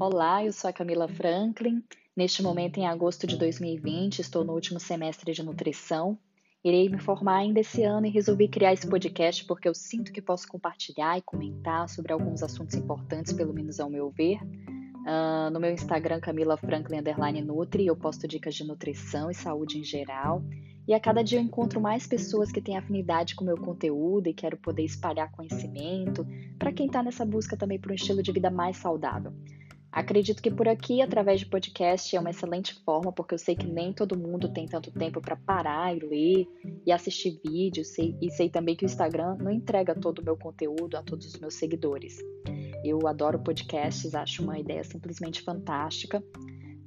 Olá, eu sou a Camila Franklin. Neste momento, em agosto de 2020, estou no último semestre de nutrição. Irei me formar ainda esse ano e resolvi criar esse podcast porque eu sinto que posso compartilhar e comentar sobre alguns assuntos importantes, pelo menos ao meu ver. Uh, no meu Instagram, Camila Franklin Nutri, eu posto dicas de nutrição e saúde em geral. E a cada dia eu encontro mais pessoas que têm afinidade com o meu conteúdo e quero poder espalhar conhecimento para quem está nessa busca também por um estilo de vida mais saudável. Acredito que por aqui, através de podcast, é uma excelente forma, porque eu sei que nem todo mundo tem tanto tempo para parar e ler e assistir vídeos, e sei também que o Instagram não entrega todo o meu conteúdo a todos os meus seguidores. Eu adoro podcasts, acho uma ideia simplesmente fantástica.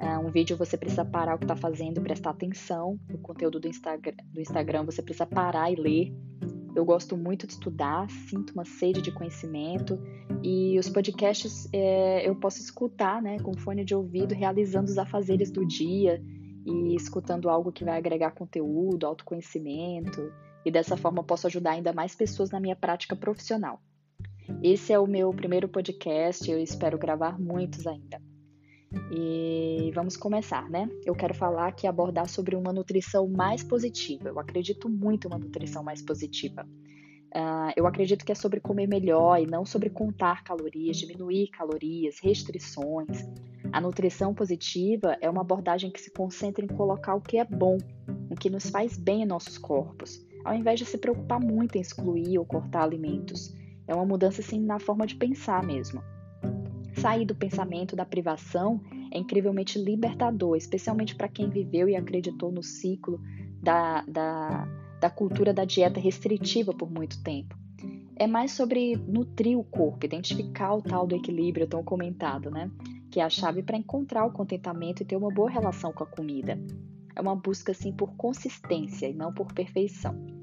Uh, um vídeo você precisa parar o que está fazendo e prestar atenção. No conteúdo do Instagram, do Instagram você precisa parar e ler. Eu gosto muito de estudar, sinto uma sede de conhecimento e os podcasts é, eu posso escutar, né, com fone de ouvido, realizando os afazeres do dia e escutando algo que vai agregar conteúdo, autoconhecimento e dessa forma posso ajudar ainda mais pessoas na minha prática profissional. Esse é o meu primeiro podcast, eu espero gravar muitos ainda. E vamos começar, né? Eu quero falar aqui abordar sobre uma nutrição mais positiva. Eu acredito muito em uma nutrição mais positiva. Uh, eu acredito que é sobre comer melhor e não sobre contar calorias, diminuir calorias, restrições. A nutrição positiva é uma abordagem que se concentra em colocar o que é bom, o que nos faz bem em nossos corpos, ao invés de se preocupar muito em excluir ou cortar alimentos. É uma mudança assim na forma de pensar mesmo. Sair do pensamento da privação é incrivelmente libertador, especialmente para quem viveu e acreditou no ciclo da, da, da cultura da dieta restritiva por muito tempo. É mais sobre nutrir o corpo, identificar o tal do equilíbrio tão comentado, né? Que é a chave para encontrar o contentamento e ter uma boa relação com a comida. É uma busca, assim, por consistência e não por perfeição.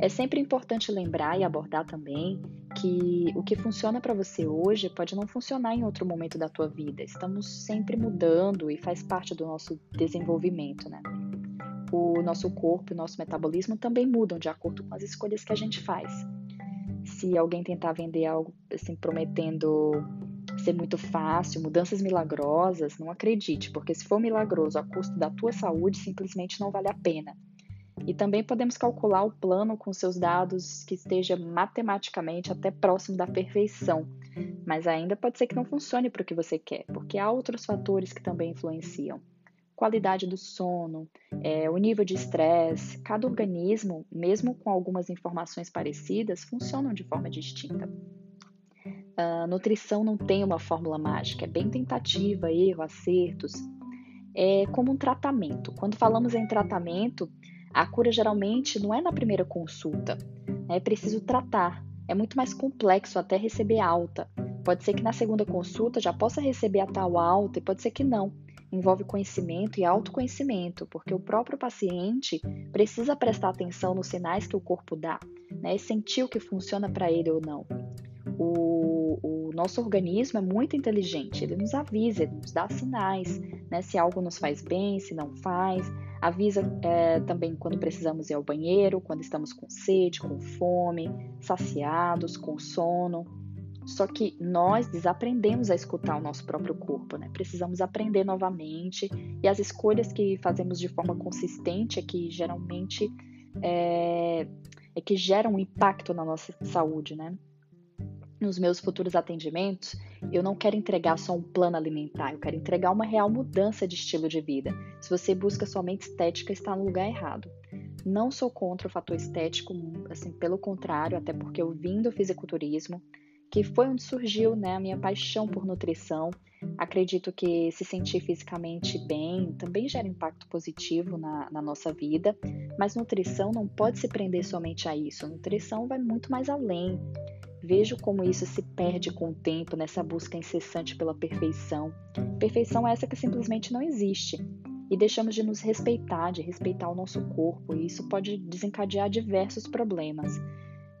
É sempre importante lembrar e abordar também que o que funciona para você hoje pode não funcionar em outro momento da tua vida. Estamos sempre mudando e faz parte do nosso desenvolvimento, né? O nosso corpo e o nosso metabolismo também mudam de acordo com as escolhas que a gente faz. Se alguém tentar vender algo assim prometendo ser muito fácil, mudanças milagrosas, não acredite, porque se for milagroso a custo da tua saúde, simplesmente não vale a pena. E também podemos calcular o plano com seus dados que esteja matematicamente até próximo da perfeição, mas ainda pode ser que não funcione para o que você quer, porque há outros fatores que também influenciam. Qualidade do sono, é, o nível de estresse, cada organismo, mesmo com algumas informações parecidas, funcionam de forma distinta. A nutrição não tem uma fórmula mágica, é bem tentativa, erro, acertos. É como um tratamento. Quando falamos em tratamento, a cura geralmente não é na primeira consulta, né? é preciso tratar. É muito mais complexo até receber alta. Pode ser que na segunda consulta já possa receber a tal alta e pode ser que não. Envolve conhecimento e autoconhecimento, porque o próprio paciente precisa prestar atenção nos sinais que o corpo dá, né? e sentir o que funciona para ele ou não. O, o, nosso organismo é muito inteligente, ele nos avisa, ele nos dá sinais, né? se algo nos faz bem, se não faz. Avisa é, também quando precisamos ir ao banheiro, quando estamos com sede, com fome, saciados, com sono. Só que nós desaprendemos a escutar o nosso próprio corpo, né? Precisamos aprender novamente e as escolhas que fazemos de forma consistente é que geralmente é, é que geram um impacto na nossa saúde, né? Nos meus futuros atendimentos, eu não quero entregar só um plano alimentar, eu quero entregar uma real mudança de estilo de vida. Se você busca somente estética, está no lugar errado. Não sou contra o fator estético, assim, pelo contrário, até porque eu vim do fisiculturismo, que foi onde surgiu né, a minha paixão por nutrição. Acredito que se sentir fisicamente bem também gera impacto positivo na, na nossa vida, mas nutrição não pode se prender somente a isso. nutrição vai muito mais além. Vejo como isso se perde com o tempo nessa busca incessante pela perfeição. Perfeição é essa que simplesmente não existe. E deixamos de nos respeitar, de respeitar o nosso corpo, e isso pode desencadear diversos problemas.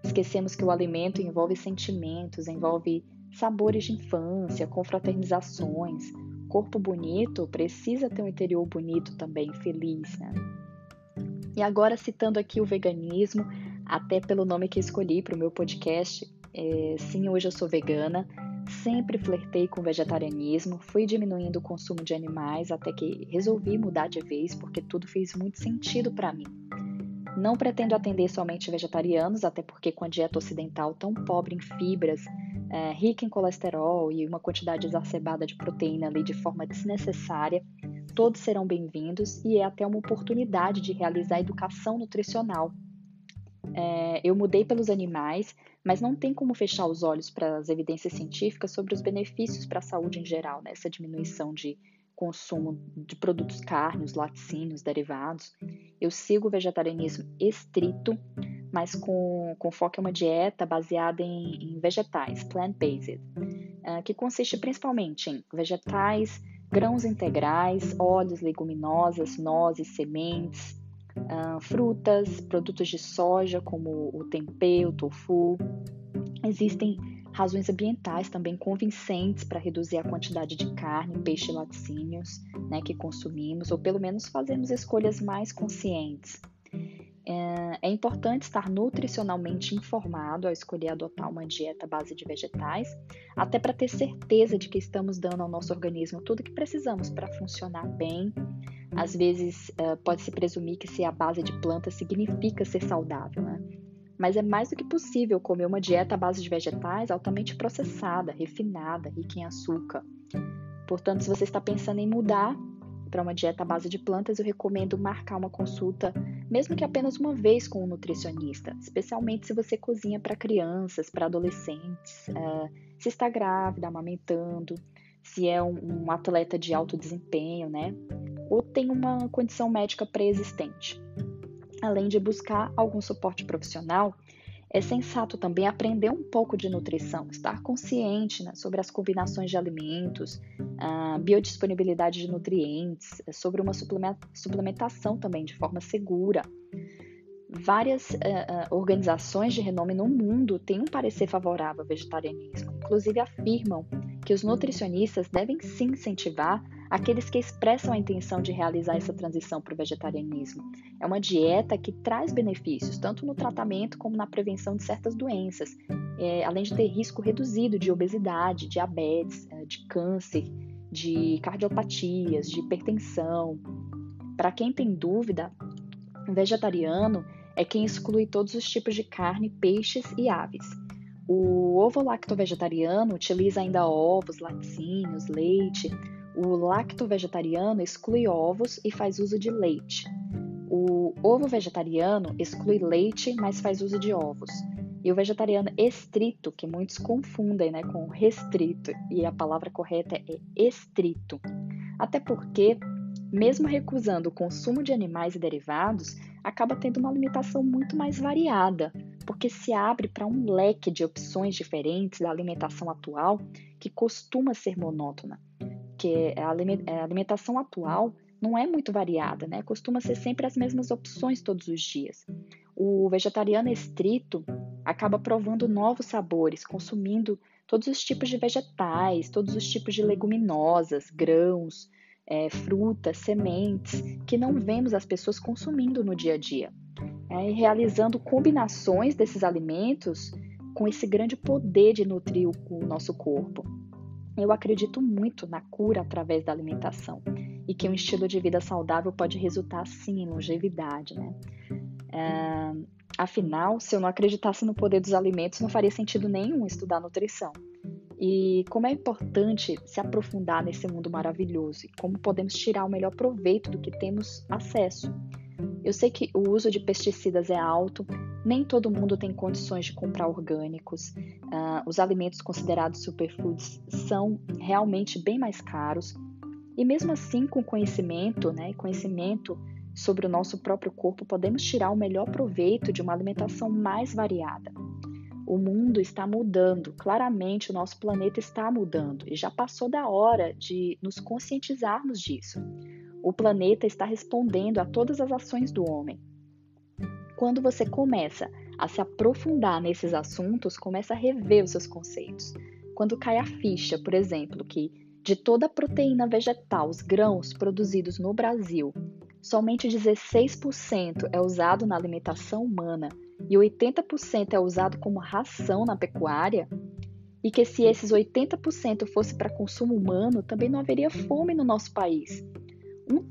Esquecemos que o alimento envolve sentimentos, envolve sabores de infância, confraternizações. Corpo bonito precisa ter um interior bonito também, feliz, né? E agora citando aqui o veganismo, até pelo nome que escolhi para o meu podcast, é, sim, hoje eu sou vegana. Sempre flertei com vegetarianismo, fui diminuindo o consumo de animais até que resolvi mudar de vez porque tudo fez muito sentido para mim. Não pretendo atender somente vegetarianos, até porque com a dieta ocidental tão pobre em fibras, é, rica em colesterol e uma quantidade exacerbada de proteína ali de forma desnecessária, todos serão bem-vindos e é até uma oportunidade de realizar educação nutricional. É, eu mudei pelos animais, mas não tem como fechar os olhos para as evidências científicas sobre os benefícios para a saúde em geral, né? essa diminuição de consumo de produtos carnes, laticínios, derivados. Eu sigo o vegetarianismo estrito, mas com, com foco em uma dieta baseada em, em vegetais, plant-based, uh, que consiste principalmente em vegetais, grãos integrais, óleos, leguminosas, nozes, sementes, uh, frutas, produtos de soja como o tempê, o tofu. Existem razões ambientais também convincentes para reduzir a quantidade de carne, peixe e laticínios né, que consumimos, ou pelo menos fazemos escolhas mais conscientes. É, é importante estar nutricionalmente informado ao escolher adotar uma dieta à base de vegetais, até para ter certeza de que estamos dando ao nosso organismo tudo que precisamos para funcionar bem às vezes uh, pode-se presumir que ser a base de plantas significa ser saudável, né? Mas é mais do que possível comer uma dieta à base de vegetais altamente processada, refinada, rica em açúcar. Portanto, se você está pensando em mudar para uma dieta à base de plantas, eu recomendo marcar uma consulta, mesmo que apenas uma vez com um nutricionista, especialmente se você cozinha para crianças, para adolescentes, uh, se está grávida, amamentando, se é um atleta de alto desempenho, né? Ou tem uma condição médica pré-existente. Além de buscar algum suporte profissional, é sensato também aprender um pouco de nutrição, estar consciente né, sobre as combinações de alimentos, a biodisponibilidade de nutrientes, sobre uma suplementação também de forma segura. Várias uh, organizações de renome no mundo têm um parecer favorável ao vegetarianismo, inclusive afirmam que os nutricionistas devem sim incentivar aqueles que expressam a intenção de realizar essa transição para o vegetarianismo. É uma dieta que traz benefícios, tanto no tratamento como na prevenção de certas doenças, é, além de ter risco reduzido de obesidade, diabetes, é, de câncer, de cardiopatias, de hipertensão. Para quem tem dúvida, vegetariano é quem exclui todos os tipos de carne, peixes e aves. O ovo lacto vegetariano utiliza ainda ovos, laticínios, leite, o lacto-vegetariano exclui ovos e faz uso de leite. O ovo vegetariano exclui leite, mas faz uso de ovos. E o vegetariano estrito, que muitos confundem né, com restrito, e a palavra correta é estrito. Até porque, mesmo recusando o consumo de animais e derivados, acaba tendo uma alimentação muito mais variada, porque se abre para um leque de opções diferentes da alimentação atual que costuma ser monótona porque a alimentação atual não é muito variada, né? Costuma ser sempre as mesmas opções todos os dias. O vegetariano estrito acaba provando novos sabores, consumindo todos os tipos de vegetais, todos os tipos de leguminosas, grãos, é, frutas, sementes, que não vemos as pessoas consumindo no dia a dia. É, realizando combinações desses alimentos com esse grande poder de nutrir o, o nosso corpo. Eu acredito muito na cura através da alimentação e que um estilo de vida saudável pode resultar sim em longevidade, né? É, afinal, se eu não acreditasse no poder dos alimentos, não faria sentido nenhum estudar nutrição. E como é importante se aprofundar nesse mundo maravilhoso e como podemos tirar o melhor proveito do que temos acesso. Eu sei que o uso de pesticidas é alto, nem todo mundo tem condições de comprar orgânicos. Uh, os alimentos considerados superfoods são realmente bem mais caros. E mesmo assim, com conhecimento, né, conhecimento sobre o nosso próprio corpo, podemos tirar o melhor proveito de uma alimentação mais variada. O mundo está mudando, claramente o nosso planeta está mudando e já passou da hora de nos conscientizarmos disso. O planeta está respondendo a todas as ações do homem. Quando você começa a se aprofundar nesses assuntos, começa a rever os seus conceitos. Quando cai a ficha, por exemplo, que de toda a proteína vegetal, os grãos produzidos no Brasil, somente 16% é usado na alimentação humana e 80% é usado como ração na pecuária, e que se esses 80% fosse para consumo humano, também não haveria fome no nosso país.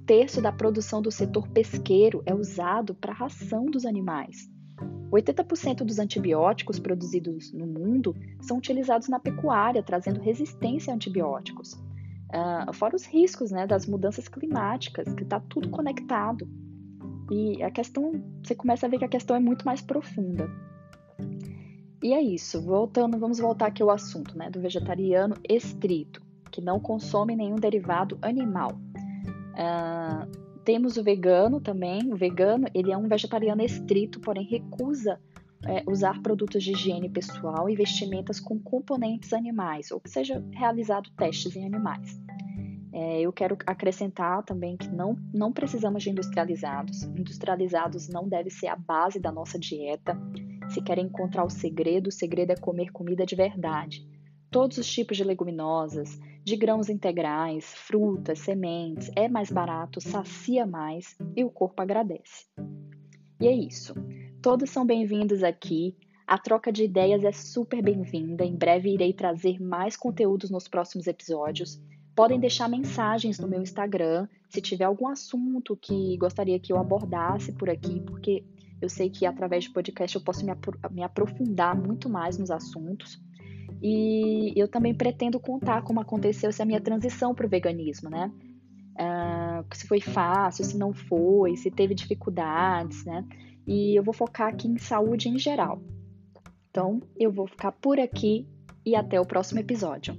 Terço da produção do setor pesqueiro é usado para a ração dos animais. 80% dos antibióticos produzidos no mundo são utilizados na pecuária, trazendo resistência a antibióticos. Uh, fora os riscos né, das mudanças climáticas, que está tudo conectado. E a questão, você começa a ver que a questão é muito mais profunda. E é isso, voltando, vamos voltar aqui ao assunto né, do vegetariano estrito, que não consome nenhum derivado animal. Uh, temos o vegano também. O vegano ele é um vegetariano estrito, porém recusa é, usar produtos de higiene pessoal e vestimentas com componentes animais, ou que seja realizado testes em animais. É, eu quero acrescentar também que não, não precisamos de industrializados. Industrializados não deve ser a base da nossa dieta. Se querem encontrar o segredo, o segredo é comer comida de verdade. Todos os tipos de leguminosas, de grãos integrais, frutas, sementes, é mais barato, sacia mais e o corpo agradece. E é isso. Todos são bem-vindos aqui. A troca de ideias é super bem-vinda. Em breve irei trazer mais conteúdos nos próximos episódios. Podem deixar mensagens no meu Instagram se tiver algum assunto que gostaria que eu abordasse por aqui, porque eu sei que através de podcast eu posso me, apro me aprofundar muito mais nos assuntos. E eu também pretendo contar como aconteceu essa minha transição para o veganismo, né? Uh, se foi fácil, se não foi, se teve dificuldades, né? E eu vou focar aqui em saúde em geral. Então, eu vou ficar por aqui e até o próximo episódio.